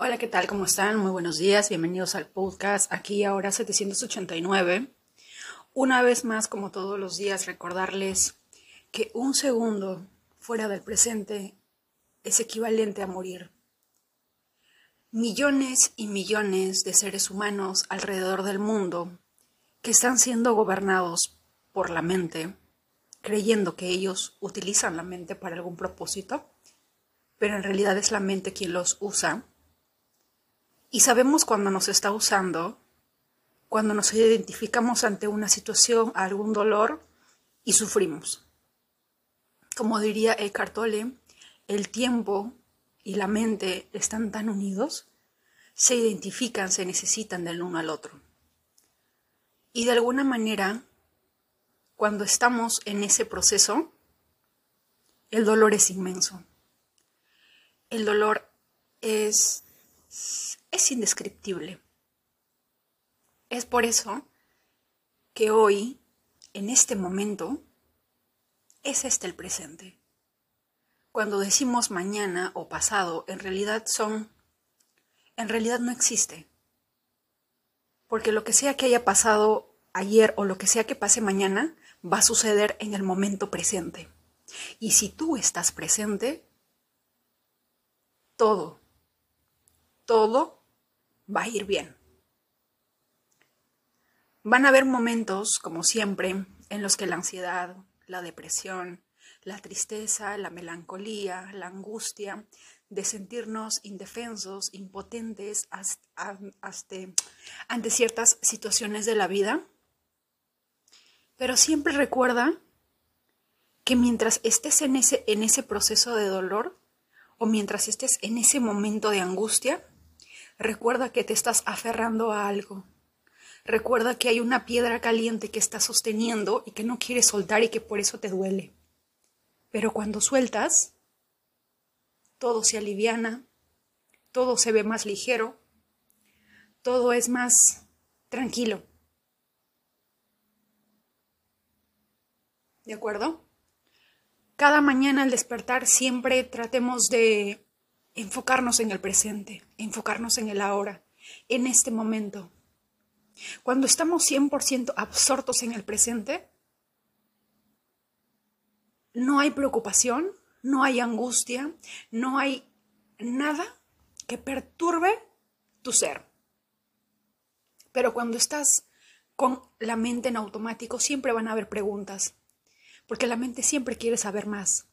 Hola, ¿qué tal? ¿Cómo están? Muy buenos días. Bienvenidos al podcast aquí ahora 789. Una vez más, como todos los días, recordarles que un segundo fuera del presente es equivalente a morir. Millones y millones de seres humanos alrededor del mundo que están siendo gobernados por la mente, creyendo que ellos utilizan la mente para algún propósito, pero en realidad es la mente quien los usa. Y sabemos cuando nos está usando, cuando nos identificamos ante una situación, algún dolor y sufrimos. Como diría Eckhart Tolle, el tiempo y la mente están tan unidos, se identifican, se necesitan del uno al otro. Y de alguna manera, cuando estamos en ese proceso, el dolor es inmenso. El dolor es, es indescriptible. Es por eso que hoy, en este momento, es este el presente. Cuando decimos mañana o pasado, en realidad son, en realidad no existe. Porque lo que sea que haya pasado ayer o lo que sea que pase mañana, va a suceder en el momento presente. Y si tú estás presente, todo, todo va a ir bien. Van a haber momentos, como siempre, en los que la ansiedad, la depresión, la tristeza, la melancolía, la angustia de sentirnos indefensos, impotentes ante ciertas situaciones de la vida. Pero siempre recuerda que mientras estés en ese, en ese proceso de dolor o mientras estés en ese momento de angustia, recuerda que te estás aferrando a algo, Recuerda que hay una piedra caliente que está sosteniendo y que no quieres soltar y que por eso te duele. Pero cuando sueltas, todo se aliviana, todo se ve más ligero, todo es más tranquilo. ¿De acuerdo? Cada mañana al despertar siempre tratemos de enfocarnos en el presente, enfocarnos en el ahora, en este momento. Cuando estamos 100% absortos en el presente, no hay preocupación, no hay angustia, no hay nada que perturbe tu ser. Pero cuando estás con la mente en automático, siempre van a haber preguntas, porque la mente siempre quiere saber más,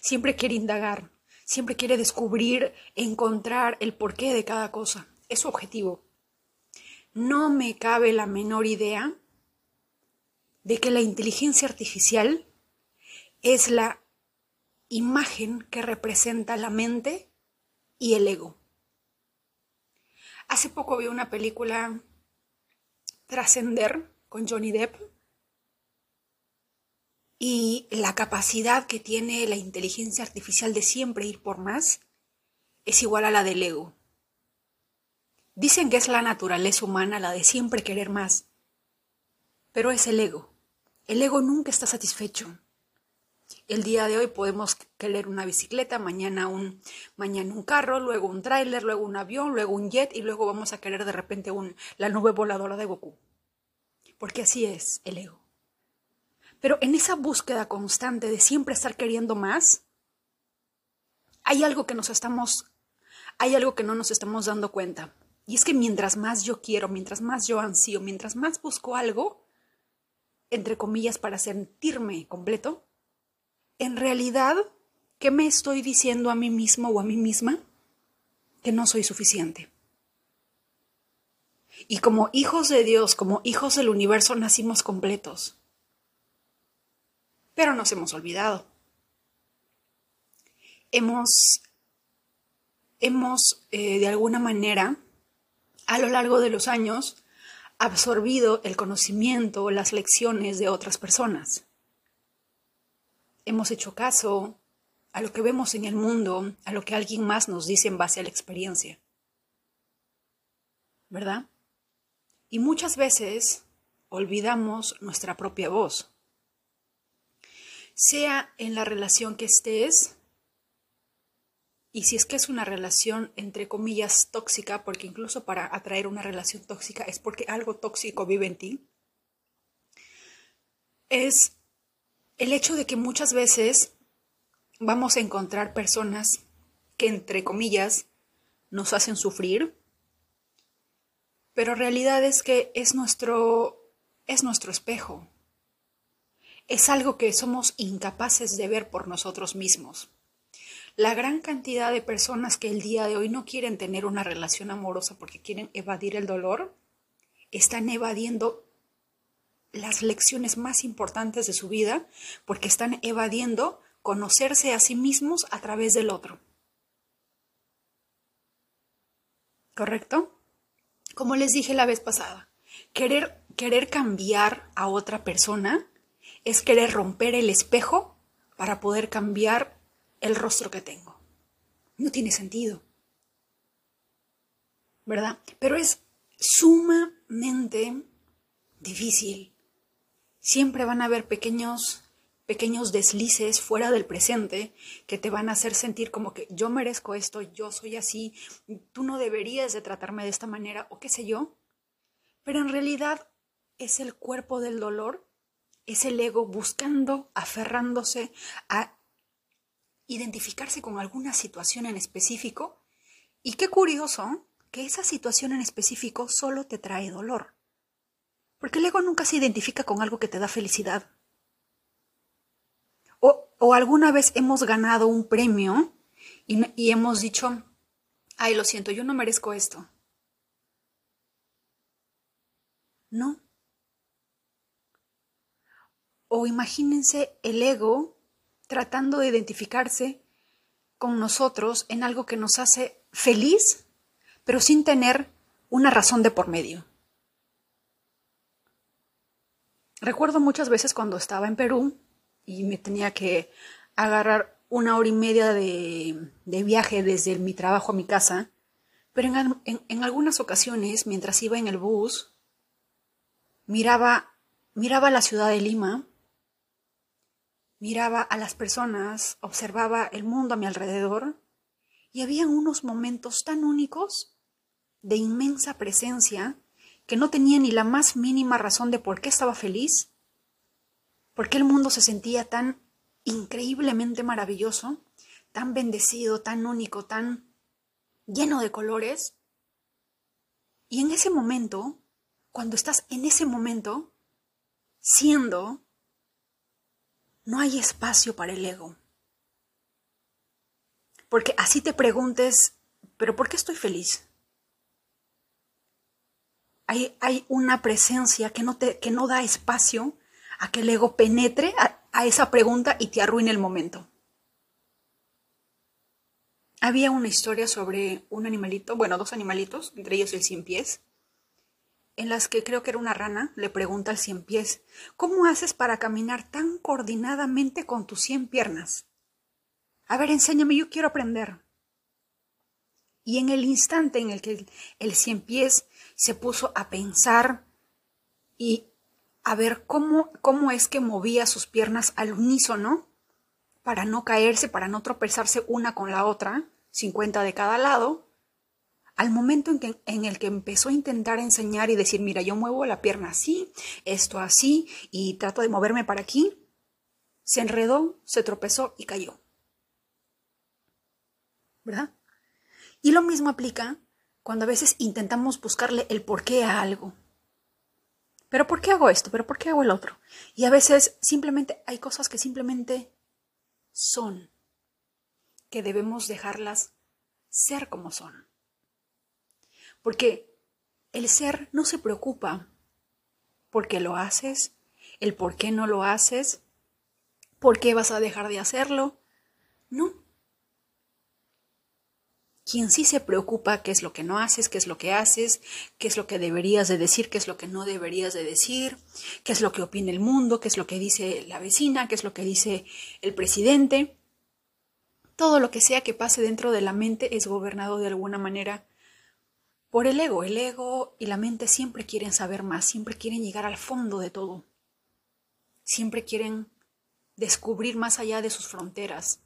siempre quiere indagar, siempre quiere descubrir, encontrar el porqué de cada cosa. Es su objetivo no me cabe la menor idea de que la inteligencia artificial es la imagen que representa la mente y el ego. Hace poco vi una película Trascender con Johnny Depp y la capacidad que tiene la inteligencia artificial de siempre ir por más es igual a la del ego. Dicen que es la naturaleza humana la de siempre querer más, pero es el ego. El ego nunca está satisfecho. El día de hoy podemos querer una bicicleta, mañana un, mañana un carro, luego un tráiler, luego un avión, luego un jet y luego vamos a querer de repente la nube voladora de Goku. Porque así es el ego. Pero en esa búsqueda constante de siempre estar queriendo más, hay algo que nos estamos, hay algo que no nos estamos dando cuenta. Y es que mientras más yo quiero, mientras más yo ansío, mientras más busco algo, entre comillas, para sentirme completo, en realidad, ¿qué me estoy diciendo a mí mismo o a mí misma? Que no soy suficiente. Y como hijos de Dios, como hijos del universo, nacimos completos. Pero nos hemos olvidado. Hemos, hemos eh, de alguna manera, a lo largo de los años absorbido el conocimiento, las lecciones de otras personas. Hemos hecho caso a lo que vemos en el mundo, a lo que alguien más nos dice en base a la experiencia. ¿Verdad? Y muchas veces olvidamos nuestra propia voz. Sea en la relación que estés, y si es que es una relación entre comillas tóxica, porque incluso para atraer una relación tóxica es porque algo tóxico vive en ti, es el hecho de que muchas veces vamos a encontrar personas que entre comillas nos hacen sufrir, pero realidad es que es nuestro es nuestro espejo. Es algo que somos incapaces de ver por nosotros mismos. La gran cantidad de personas que el día de hoy no quieren tener una relación amorosa porque quieren evadir el dolor, están evadiendo las lecciones más importantes de su vida porque están evadiendo conocerse a sí mismos a través del otro. ¿Correcto? Como les dije la vez pasada, querer, querer cambiar a otra persona es querer romper el espejo para poder cambiar el rostro que tengo. No tiene sentido. ¿Verdad? Pero es sumamente difícil. Siempre van a haber pequeños pequeños deslices fuera del presente que te van a hacer sentir como que yo merezco esto, yo soy así, tú no deberías de tratarme de esta manera o qué sé yo. Pero en realidad es el cuerpo del dolor, es el ego buscando, aferrándose a identificarse con alguna situación en específico. Y qué curioso que esa situación en específico solo te trae dolor. Porque el ego nunca se identifica con algo que te da felicidad. O, alguna vez hemos ganado un premio y, y hemos dicho, ay, lo siento, yo no merezco esto. No. O imagínense el ego tratando de identificarse con nosotros en algo que nos hace feliz, pero sin tener una razón de por medio. Recuerdo muchas veces cuando estaba en Perú y me tenía que agarrar una hora y media de, viaje desde mi trabajo a mi casa, pero en, en, algunas ocasiones, mientras iba en el bus, miraba, miraba la ciudad de Lima Miraba a las personas, observaba el mundo a mi alrededor y había unos momentos tan únicos de inmensa presencia que no tenía ni la más mínima razón de por qué estaba feliz, por qué el mundo se sentía tan increíblemente maravilloso, tan bendecido, tan único, tan lleno de colores. Y en ese momento, cuando estás en ese momento, siendo no hay espacio para el ego. Porque así te preguntes, pero ¿por qué estoy feliz? Hay, hay una presencia que no, te, que no da espacio a que el ego penetre a, a esa pregunta y te arruine el momento. Había una historia sobre un animalito, bueno, dos animalitos, entre ellos el cien pies, en las que creo que era una rana, le pregunta al cien pies, ¿cómo haces para caminar tan coordinadamente con tus cien piernas? A ver, enséñame, yo quiero aprender. Y en el instante en el que el cien pies se puso a pensar y a ver cómo, cómo es que movía sus piernas al unísono, para no caerse, para no tropezarse una con la otra, 50 de cada lado, al momento en, que, en el que empezó a intentar enseñar y decir, mira, yo muevo la pierna así, esto así, y trato de moverme para aquí, se enredó, se tropezó y cayó. ¿Verdad? Y lo mismo aplica cuando a veces intentamos buscarle el porqué a algo. ¿Pero por qué hago esto? ¿Pero por qué hago el otro? Y a veces simplemente hay cosas que simplemente son, que debemos dejarlas ser como son. Porque el ser no se preocupa por qué lo haces, el por qué no lo haces, por qué vas a dejar de hacerlo. No. Quien sí se preocupa qué es lo que no haces, qué es lo que haces, qué es lo que deberías de decir, qué es lo que no deberías de decir, qué es lo que opina el mundo, qué es lo que dice la vecina, qué es lo que dice el presidente. Todo lo que sea que pase dentro de la mente es gobernado de alguna manera por el ego. El ego y la mente siempre quieren saber más, siempre quieren llegar al fondo de todo. Siempre quieren descubrir más allá de sus fronteras.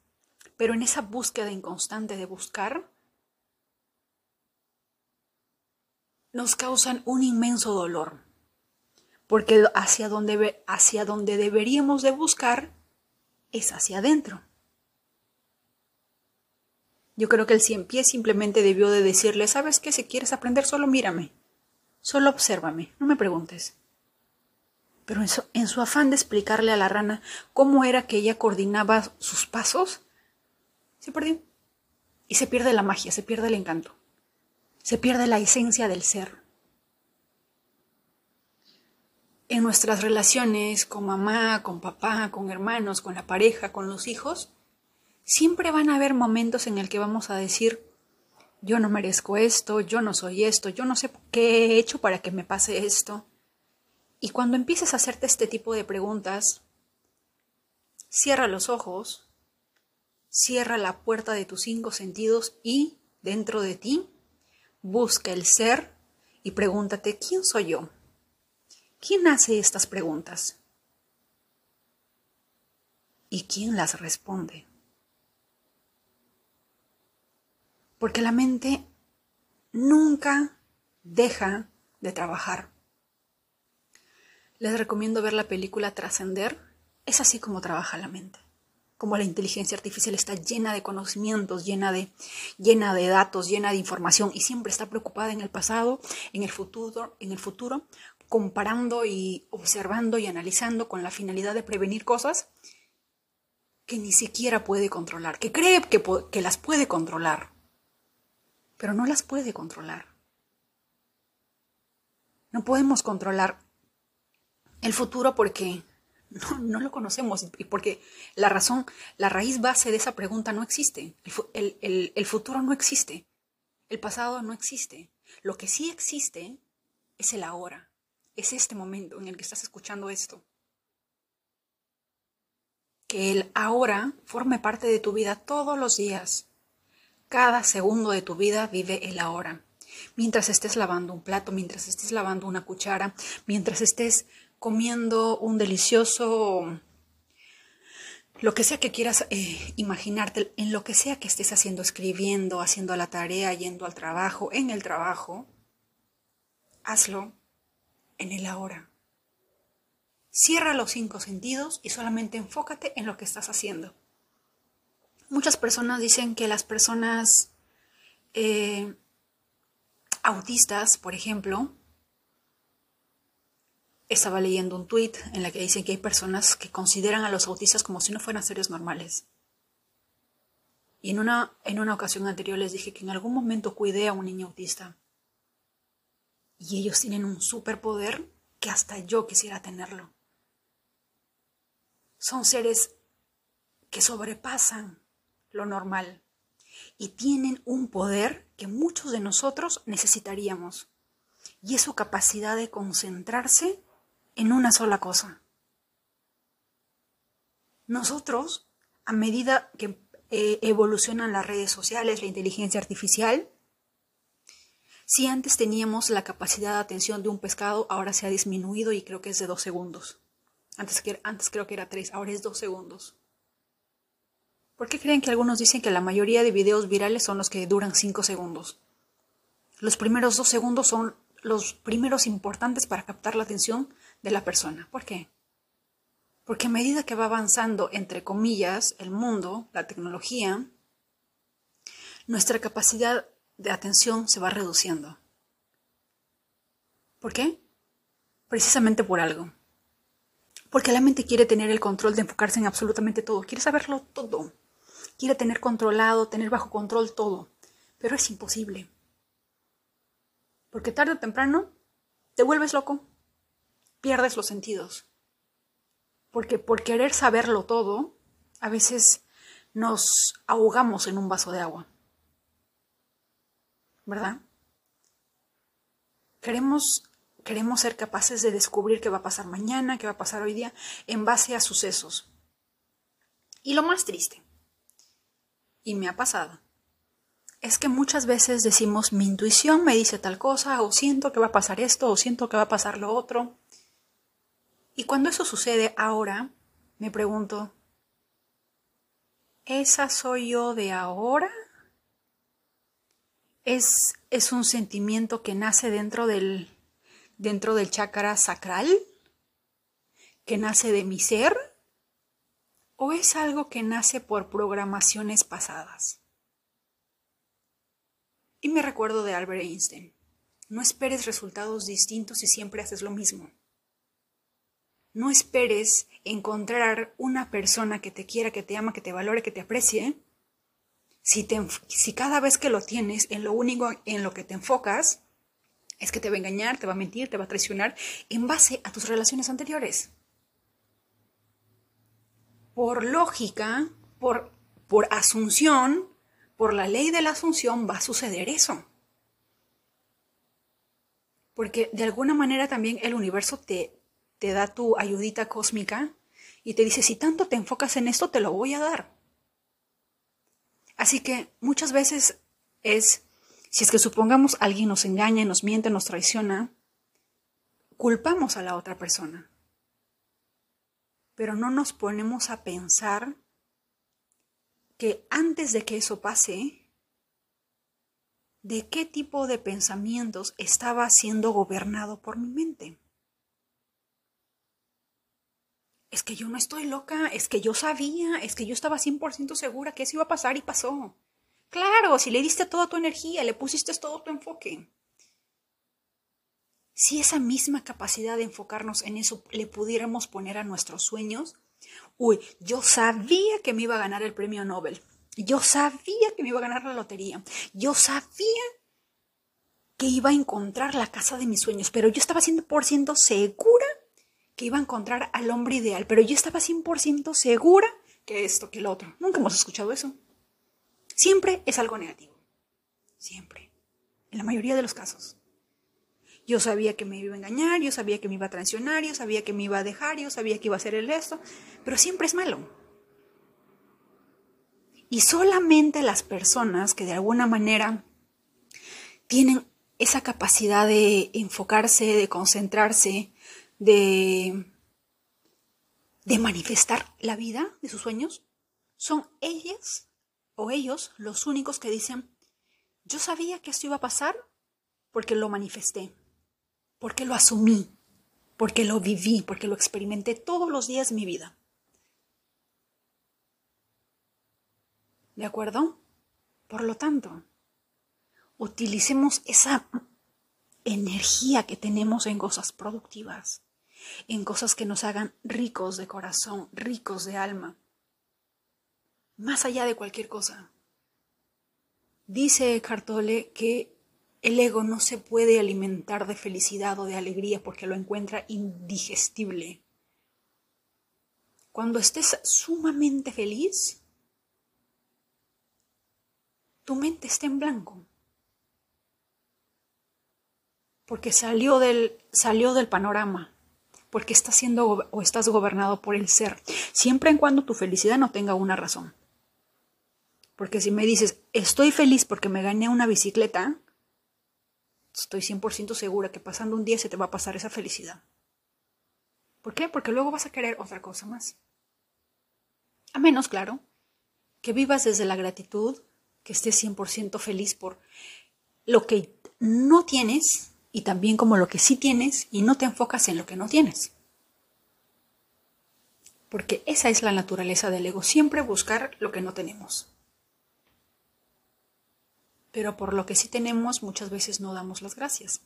Pero en esa búsqueda inconstante de buscar, nos causan un inmenso dolor. Porque hacia donde, hacia donde deberíamos de buscar es hacia adentro. Yo creo que el cien pies simplemente debió de decirle, ¿sabes qué? Si quieres aprender, solo mírame. Solo obsérvame, no me preguntes. Pero en su, en su, afán de explicarle a la rana cómo era que ella coordinaba sus pasos, se perdió. Y se pierde la magia, se pierde el encanto. Se pierde la esencia del ser. En nuestras relaciones con mamá, con papá, con hermanos, con la pareja, con los hijos, siempre van a haber momentos en el que vamos a decir, yo no merezco esto, yo no soy esto, yo no sé qué he hecho para que me pase esto. Y cuando empieces a hacerte este tipo de preguntas, cierra los ojos, cierra la puerta de tus cinco sentidos y, dentro de ti, busca el ser y pregúntate, ¿quién soy yo? ¿Quién hace estas preguntas? ¿Y quién las responde? Porque la mente nunca deja de trabajar. Les recomiendo ver la película Trascender. Es así como trabaja la mente. Como la inteligencia artificial está llena de conocimientos, llena de, llena de datos, llena de información y siempre está preocupada en el pasado, en el futuro, en el futuro, comparando y observando y analizando con la finalidad de prevenir cosas que ni siquiera puede controlar, que cree que, que las puede controlar pero no las puede controlar. No podemos controlar el futuro porque no, lo conocemos y porque la razón, la raíz base de esa pregunta no existe. El, el futuro no existe. El pasado no existe. Lo que sí existe es el ahora. Es este momento en el que estás escuchando esto. Que el ahora forme parte de tu vida todos los días cada segundo de tu vida vive el ahora. Mientras estés lavando un plato, mientras estés lavando una cuchara, mientras estés comiendo un delicioso lo que sea que quieras eh, imaginarte, en lo que sea que estés haciendo, escribiendo, haciendo la tarea, yendo al trabajo, en el trabajo, hazlo en el ahora. Cierra los cinco sentidos y solamente enfócate en lo que estás haciendo. Muchas personas dicen que las personas eh, autistas, por ejemplo, estaba leyendo un tweet en la que dicen que hay personas que consideran a los autistas como si no fueran seres normales. Y en una, en una ocasión anterior les dije que en algún momento cuidé a un niño autista. Y ellos tienen un superpoder que hasta yo quisiera tenerlo. Son seres que sobrepasan lo normal y tienen un poder que muchos de nosotros necesitaríamos y es su capacidad de concentrarse en una sola cosa. Nosotros, a medida que eh, evolucionan las redes sociales, la inteligencia artificial, si antes teníamos la capacidad de atención de un pescado, ahora se ha disminuido y creo que es de dos segundos. Antes, antes creo que era tres, ahora es dos segundos. ¿Por qué creen que algunos dicen que la mayoría de videos virales son los que duran 5 segundos? Los primeros 2 segundos son los primeros importantes para captar la atención de la persona. ¿Por qué? Porque a medida que va avanzando, entre comillas, el mundo, la tecnología, nuestra capacidad de atención se va reduciendo. ¿Por qué? Precisamente por algo. Porque la mente quiere tener el control de enfocarse en absolutamente todo, quiere saberlo todo quiere tener controlado, tener bajo control todo, pero es imposible. Porque tarde o temprano te vuelves loco, pierdes los sentidos. Porque por querer saberlo todo, a veces nos ahogamos en un vaso de agua. ¿Verdad? Queremos, queremos ser capaces de descubrir qué va a pasar mañana, qué va a pasar hoy día, en base a sucesos. Y lo más triste y me ha pasado, es que muchas veces decimos mi intuición me dice tal cosa, o siento que va a pasar esto, o siento que va a pasar lo otro. Y cuando eso sucede ahora, me pregunto, ¿esa soy yo de ahora? ¿Es, es un sentimiento que nace dentro del, dentro del chakra sacral? ¿Que nace de mi ser? ¿O es algo que nace por programaciones pasadas? Y me recuerdo de Albert Einstein. No esperes resultados distintos si siempre haces lo mismo. No esperes encontrar una persona que te quiera, que te ama, que te valore, que te aprecie. Si, cada vez que lo tienes, en lo único en lo que te enfocas es que te va a engañar, te va a mentir, te va a traicionar en base a tus relaciones anteriores. Por lógica, por, por asunción, por la ley de la asunción va a suceder eso. Porque de alguna manera también el universo te, te da tu ayudita cósmica y te dice, si tanto te enfocas en esto, te lo voy a dar. Así que muchas veces es, si es que supongamos alguien nos engaña, nos miente, nos traiciona, culpamos a la otra persona. Pero no nos ponemos a pensar que antes de que eso pase, de qué tipo de pensamientos estaba siendo gobernado por mi mente. Es que yo no estoy loca, es que yo sabía, es que yo estaba 100% segura que eso iba a pasar y pasó. Claro, si le diste toda tu energía, le pusiste todo tu enfoque. Si esa misma capacidad de enfocarnos en eso le pudiéramos poner a nuestros sueños, uy, yo sabía que me iba a ganar el premio Nobel. Yo sabía que me iba a ganar la lotería. Yo sabía que iba a encontrar la casa de mis sueños, pero yo estaba 100% segura que iba a encontrar al hombre ideal, pero yo estaba 100% segura que esto, que lo otro. Nunca hemos escuchado eso. Siempre es algo negativo. Siempre. En la mayoría de los casos. Yo sabía que me iba a engañar, yo sabía que me iba a traicionar, yo sabía que me iba a dejar, yo sabía que iba a hacer el esto, pero siempre es malo. Y solamente las personas que de alguna manera tienen esa capacidad de enfocarse, de concentrarse, de, de manifestar la vida de sus sueños, son ellas o ellos los únicos que dicen, yo sabía que esto iba a pasar porque lo manifesté, porque lo asumí, porque lo viví, porque lo experimenté todos los días de mi vida. ¿De acuerdo? Por lo tanto, utilicemos esa energía que tenemos en cosas productivas, en cosas que nos hagan ricos de corazón, ricos de alma, más allá de cualquier cosa. Dice Cartole que el ego no se puede alimentar de felicidad o de alegría porque lo encuentra indigestible. Cuando estés sumamente feliz, tu mente está en blanco. Porque salió del, salió del panorama. Porque estás siendo o estás gobernado por el ser. Siempre en cuando tu felicidad no tenga una razón. Porque si me dices, estoy feliz porque me gané una bicicleta, estoy 100% segura que pasando un día se te va a pasar esa felicidad. ¿Por qué? Porque luego vas a querer otra cosa más. A menos, claro, que vivas desde la gratitud, que estés 100% feliz por lo que no tienes y también como lo que sí tienes y no te enfocas en lo que no tienes. Porque esa es la naturaleza del ego, siempre buscar lo que no tenemos. Pero por lo que sí tenemos muchas veces no damos las gracias.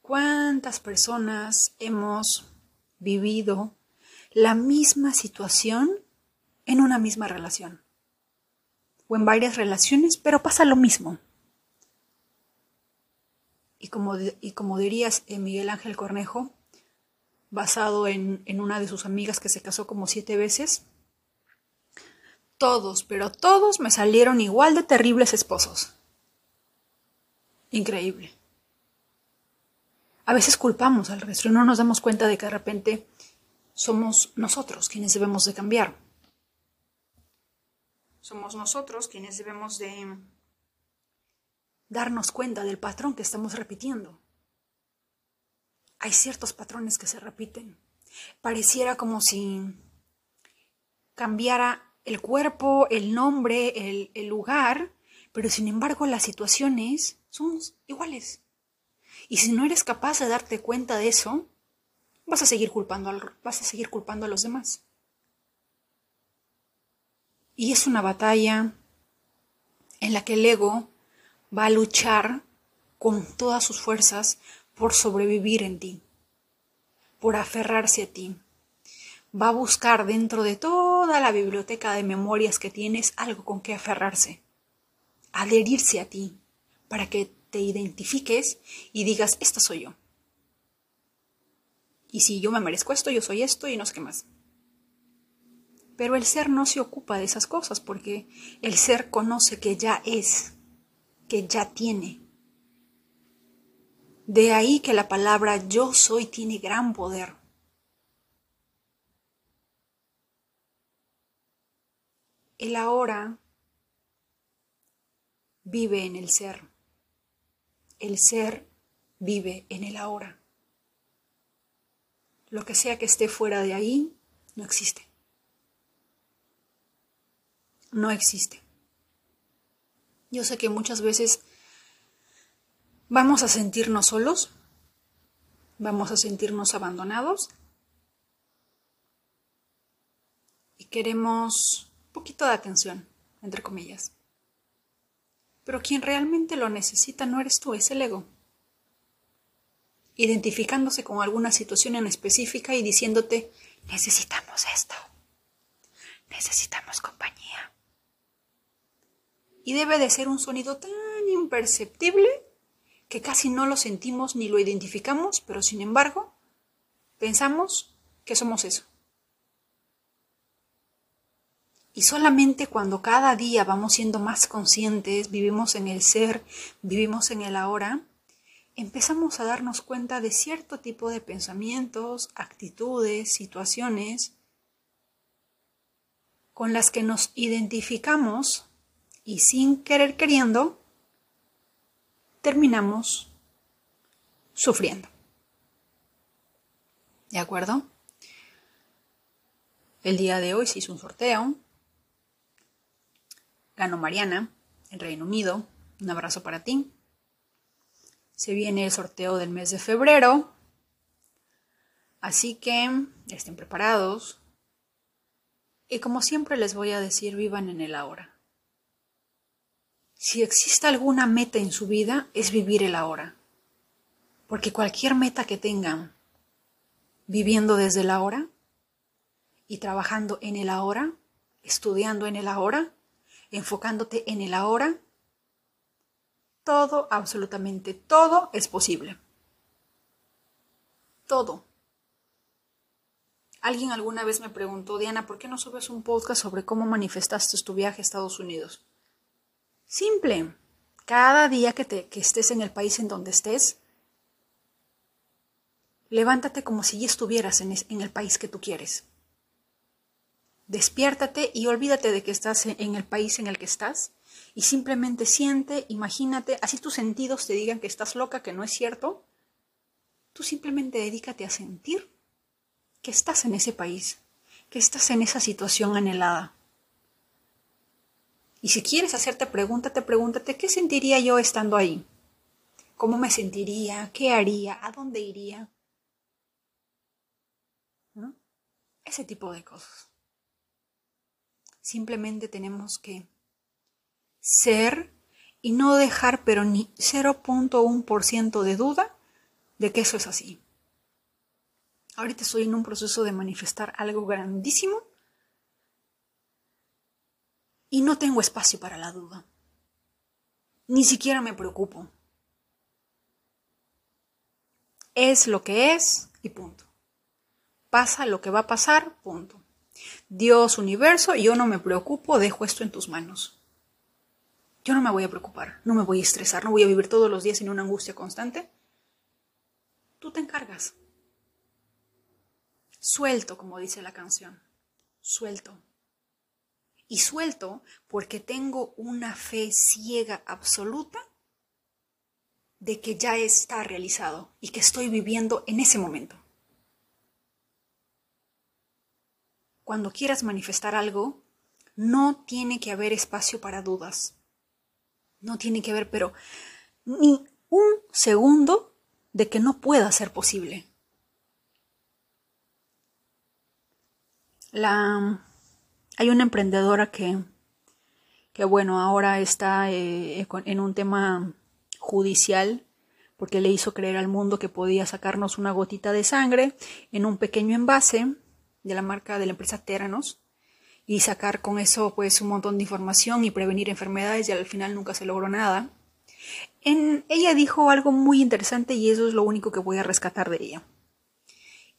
¿Cuántas personas hemos vivido la misma situación en una misma relación o en varias relaciones, pero pasa lo mismo. Y como, y como dirías eh, Miguel Ángel Cornejo, basado en, en una de sus amigas que se casó como siete veces, todos, pero todos me salieron igual de terribles esposos. Increíble. A veces culpamos al resto y no nos damos cuenta de que de repente somos nosotros quienes debemos de cambiar somos nosotros quienes debemos de darnos cuenta del patrón que estamos repitiendo. Hay ciertos patrones que se repiten. Pareciera como si cambiara el cuerpo, el nombre, el, lugar, pero sin embargo las situaciones son iguales. Y si no eres capaz de darte cuenta de eso, vas a seguir culpando, al, vas a, seguir culpando a los demás. Y es una batalla en la que el ego va a luchar con todas sus fuerzas por sobrevivir en ti, por aferrarse a ti. Va a buscar dentro de toda la biblioteca de memorias que tienes algo con que aferrarse, adherirse a ti, para que te identifiques y digas, esta soy yo. Y si yo me merezco esto, yo soy esto y no sé qué más. Pero el ser no se ocupa de esas cosas porque el ser conoce que ya es, que ya tiene. De ahí que la palabra yo soy tiene gran poder. El ahora vive en el ser. El ser vive en el ahora. Lo que sea que esté fuera de ahí no existe. No existe. Yo sé que muchas veces vamos a sentirnos solos, vamos a sentirnos abandonados y queremos poquito de atención, entre comillas. Pero quien realmente lo necesita no eres tú, es el ego. Identificándose con alguna situación en específica y diciéndote, necesitamos esto, necesitamos compañía. Y debe de ser un sonido tan imperceptible que casi no lo sentimos ni lo identificamos, pero sin embargo, pensamos que somos eso. Y solamente cuando cada día vamos siendo más conscientes, vivimos en el ser, vivimos en el ahora, empezamos a darnos cuenta de cierto tipo de pensamientos, actitudes, situaciones con las que nos identificamos y sin querer queriendo, terminamos sufriendo. ¿De acuerdo? El día de hoy se hizo un sorteo Ganó Mariana, en Reino Unido. Un abrazo para ti. Se viene el sorteo del mes de febrero. Así que estén preparados. Y como siempre les voy a decir, vivan en el ahora. Si existe alguna meta en su vida, es vivir el ahora. Porque cualquier meta que tengan viviendo desde el ahora y trabajando en el ahora, estudiando en el ahora, enfocándote en el ahora, todo, absolutamente todo es posible. Todo. Alguien alguna vez me preguntó, Diana, ¿por qué no subes un podcast sobre cómo manifestaste tu viaje a Estados Unidos? Simple. Cada día que, te, que estés en el país en donde estés, levántate como si ya estuvieras en, en el país que tú quieres. Despiértate y olvídate de que estás en el país en el que estás y simplemente siente, imagínate, así tus sentidos te digan que estás loca, que no es cierto. Tú simplemente dedícate a sentir que estás en ese país, que estás en esa situación anhelada. Y si quieres hacerte pregúntate, pregúntate, ¿qué sentiría yo estando ahí? ¿Cómo me sentiría? ¿Qué haría? ¿A dónde iría? Ese tipo de cosas. Simplemente tenemos que ser y no dejar pero ni 0.1% de duda de que eso es así. Ahorita estoy en un proceso de manifestar algo grandísimo y no tengo espacio para la duda. Ni siquiera me preocupo. Es lo que es y punto. Pasa lo que va a pasar, punto. Dios, universo, yo no me preocupo, dejo esto en tus manos. Yo no me voy a preocupar, no me voy a estresar, no voy a vivir todos los días en una angustia constante. Tú te encargas. Suelto, como dice la canción. Suelto. Y suelto porque tengo una fe ciega absoluta de que ya está realizado y que estoy viviendo en ese momento. Cuando quieras manifestar algo, no tiene que haber espacio para dudas. No tiene que haber, pero ni un segundo de que no pueda ser posible. La, hay una emprendedora que, que bueno, ahora está eh, en un tema judicial porque le hizo creer al mundo que podía sacarnos una gotita de sangre en un pequeño envase de la marca de la empresa Teranos y sacar con eso pues un montón de información y prevenir enfermedades y al final nunca se logró nada. En, ella dijo algo muy interesante y eso es lo único que voy a rescatar de ella.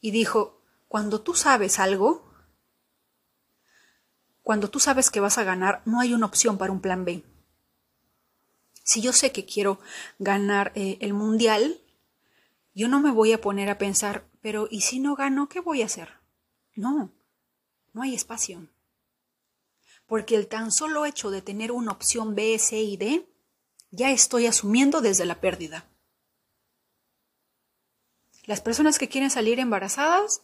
Y dijo, cuando tú sabes algo, cuando tú sabes que vas a ganar, no hay una opción para un plan B. Si yo sé que quiero ganar eh, el mundial, yo no me voy a poner a pensar, pero ¿y si no gano, qué voy a hacer? No, no hay espacio. Porque el tan solo hecho de tener una opción B, C y D, ya estoy asumiendo desde la pérdida. Las personas que quieren salir embarazadas,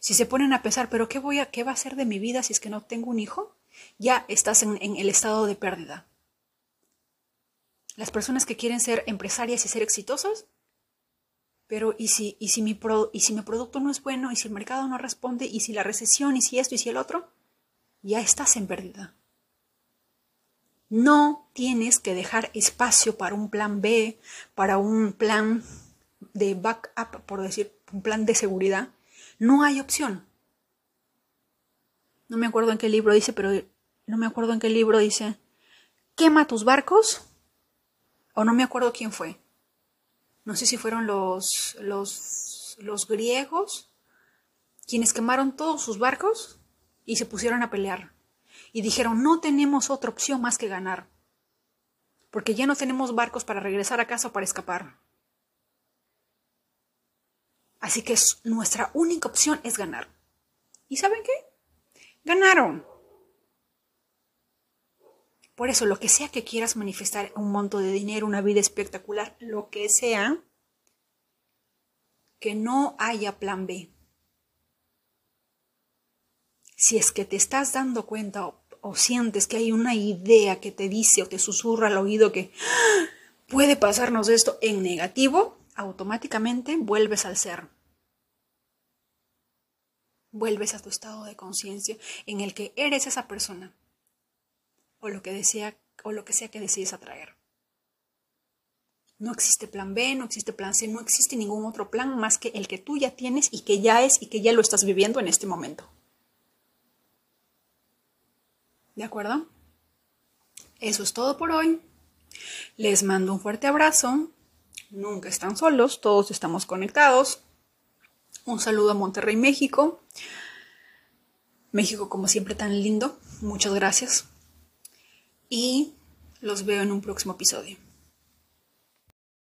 si se ponen a pensar, pero ¿qué, voy a, qué va a ser de mi vida si es que no tengo un hijo? Ya estás en el estado de pérdida. Las personas que quieren ser empresarias y ser exitosas, pero ¿y si, y si, mi, y si mi producto no es bueno? ¿Y si el mercado no responde? ¿Y si la recesión? ¿Y si esto? ¿Y si el otro? Ya estás en pérdida. No tienes que dejar espacio para un plan B, para un plan de backup, por decir, un plan de seguridad. No hay opción. No me acuerdo en qué libro dice, pero no me acuerdo en qué libro dice, quema tus barcos, o no me acuerdo quién fue no sé si fueron los, los, griegos, quienes quemaron todos sus barcos y se pusieron a pelear. Y dijeron, no tenemos otra opción más que ganar, porque ya no tenemos barcos para regresar a casa o para escapar. Así que nuestra única opción es ganar. ¿Y saben qué? Ganaron. Por eso, lo que sea que quieras manifestar, un monto de dinero, una vida espectacular, lo que sea, que no haya plan B. Si es que te estás dando cuenta o, sientes que hay una idea que te dice o te susurra al oído que ¡Ah! puede pasarnos esto en negativo, automáticamente vuelves al ser. Vuelves a tu estado de conciencia en el que eres esa persona o lo que desea o lo que sea que decides atraer. No existe plan B, no existe plan C, no existe ningún otro plan más que el que tú ya tienes y que ya es y que ya lo estás viviendo en este momento. ¿De acuerdo? Eso es todo por hoy. Les mando un fuerte abrazo. Nunca están solos, todos estamos conectados. Un saludo a Monterrey, México. México como siempre tan lindo. Muchas gracias y los veo en un próximo episodio.